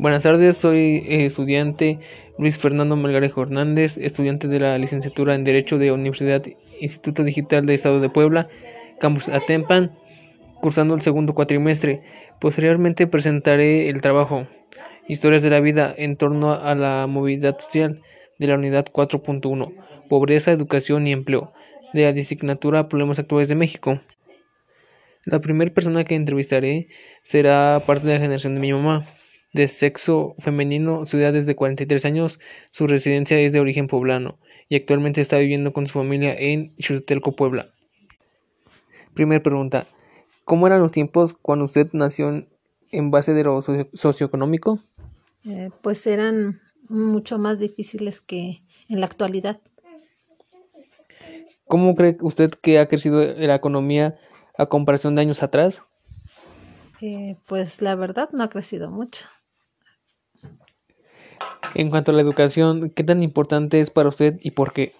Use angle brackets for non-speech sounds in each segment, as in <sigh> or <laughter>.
Buenas tardes, soy eh, estudiante Luis Fernando Melgarejo Hernández, estudiante de la licenciatura en Derecho de Universidad Instituto Digital del Estado de Puebla, Campus Atempan, cursando el segundo cuatrimestre. Posteriormente presentaré el trabajo Historias de la vida en torno a la movilidad social de la unidad 4.1, Pobreza, Educación y Empleo, de la designatura Problemas Actuales de México. La primera persona que entrevistaré será parte de la generación de mi mamá de sexo femenino, su edad es de 43 años, su residencia es de origen poblano y actualmente está viviendo con su familia en Xutelco, Puebla. Primera pregunta, ¿cómo eran los tiempos cuando usted nació en base de lo socioeconómico? Eh, pues eran mucho más difíciles que en la actualidad. ¿Cómo cree usted que ha crecido la economía a comparación de años atrás? Eh, pues la verdad no ha crecido mucho. En cuanto a la educación, ¿qué tan importante es para usted y por qué?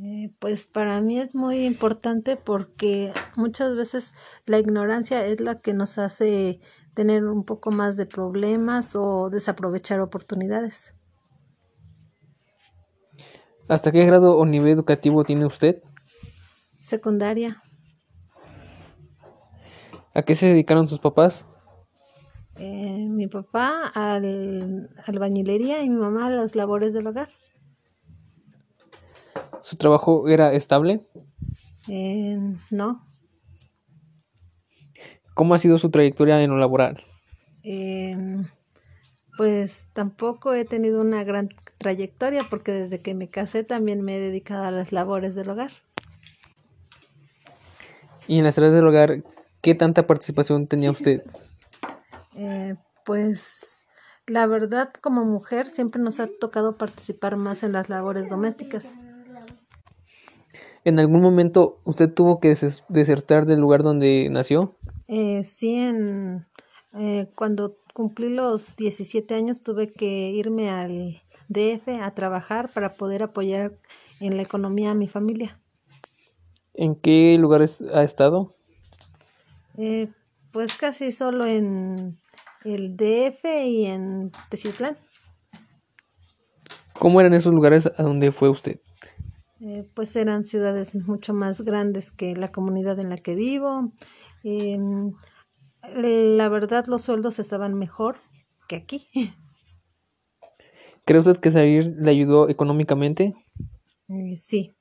Eh, pues para mí es muy importante porque muchas veces la ignorancia es la que nos hace tener un poco más de problemas o desaprovechar oportunidades. ¿Hasta qué grado o nivel educativo tiene usted? Secundaria. ¿A qué se dedicaron sus papás? Eh, mi papá al albañilería y mi mamá a las labores del hogar. ¿Su trabajo era estable? Eh, no. ¿Cómo ha sido su trayectoria en lo laboral? Eh, pues tampoco he tenido una gran trayectoria porque desde que me casé también me he dedicado a las labores del hogar. ¿Y en las tareas del hogar qué tanta participación tenía <laughs> usted? Eh, pues la verdad como mujer siempre nos ha tocado participar más en las labores domésticas. ¿En algún momento usted tuvo que desertar del lugar donde nació? Eh, sí, en, eh, cuando cumplí los 17 años tuve que irme al DF a trabajar para poder apoyar en la economía a mi familia. ¿En qué lugares ha estado? Eh, pues casi solo en el DF y en Teciutlán. ¿Cómo eran esos lugares a donde fue usted? Eh, pues eran ciudades mucho más grandes que la comunidad en la que vivo. Em, la verdad, los sueldos estaban mejor que aquí. <laughs> ¿Cree usted que salir le ayudó económicamente? Eh, sí.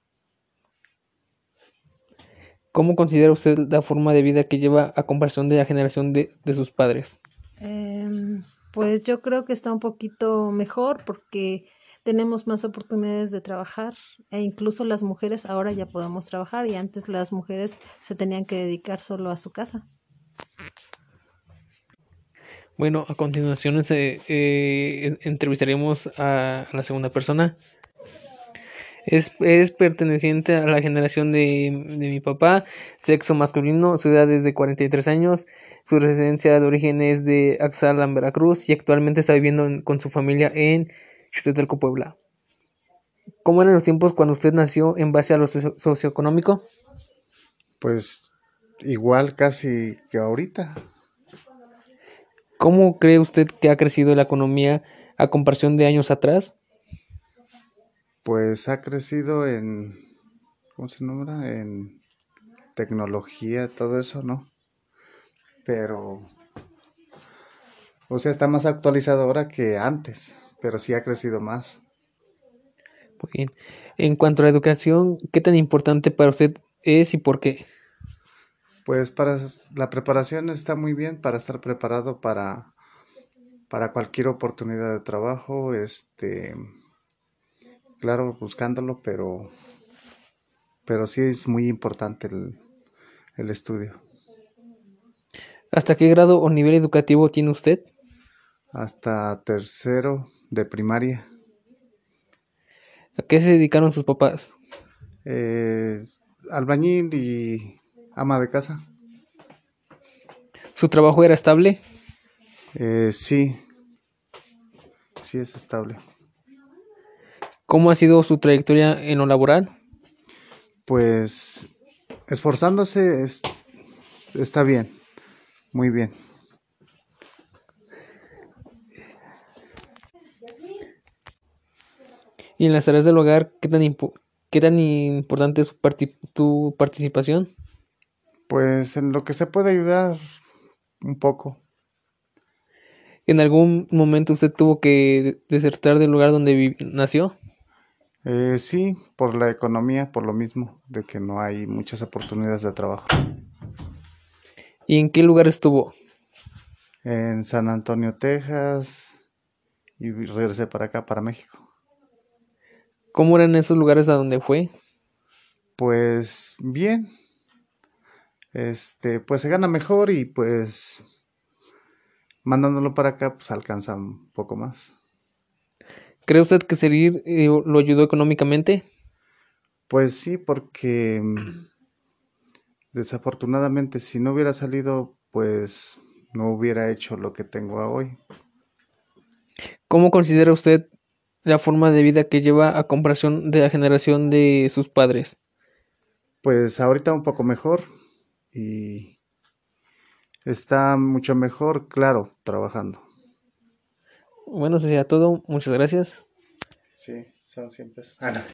¿Cómo considera usted la forma de vida que lleva a comparación de la generación de, de sus padres? Em, pues yo creo que está un poquito mejor porque tenemos más oportunidades de trabajar e incluso las mujeres ahora ya podemos trabajar y antes las mujeres se tenían que dedicar solo a su casa. Bueno, a continuación este, eh, entrevistaremos a, la segunda persona. Es, es, perteneciente a la generación de, de, mi papá, sexo masculino, su edad es de 43 años, su residencia de origen es de Axalan, Veracruz y actualmente está viviendo con su familia en Xutetelco, Puebla. ¿Cómo eran los tiempos cuando usted nació en base a lo socioeconómico? Pues igual casi que ahorita. ¿Cómo cree usted que ha crecido la economía a comparación de años atrás? Pues ha crecido en, ¿cómo se nombra? En tecnología, todo eso, ¿no? pero, o sea, está más actualizado ahora que antes, pero sí ha crecido más. Muy bien. En cuanto a la educación, ¿qué tan importante para usted es y por qué? Pues para la preparación está muy bien para estar preparado para, para cualquier oportunidad de trabajo, este claro, buscándolo, pero pero sí es muy importante el, el estudio. ¿Hasta qué grado o nivel educativo tiene usted? Hasta tercero de primaria. ¿A qué se dedicaron sus papás? Eh, albañil y ama de casa. ¿Su trabajo era estable? Eh, sí, sí es estable. ¿Cómo ha sido su trayectoria en lo laboral? Pues esforzándose es, está bien. Muy bien. Y en las tareas del hogar, ¿qué tan, qué tan importante es tu participación? Pues en lo que se puede ayudar un poco. ¿En algún momento usted tuvo que desertar del lugar donde nació? Eh, sí, por la economía, por lo mismo, de que no hay muchas oportunidades de trabajo. ¿Y en qué lugar estuvo? En San Antonio, Texas, y regresé para acá, para México. ¿Cómo eran esos lugares a donde fue? Pues bien. Este, pues se gana mejor y pues mandándolo para acá pues alcanza un poco más. ¿Cree usted que salir eh, lo ayudó económicamente? Pues sí, porque mm, desafortunadamente si no hubiera salido pues no hubiera hecho lo que tengo hoy. ¿Cómo considera usted la forma de vida que lleva a comparación de la generación de sus padres? Pues ahorita un poco mejor y está mucho mejor, claro, trabajando. Bueno, eso sería todo. Muchas gracias. Sí, son siempre. Ah,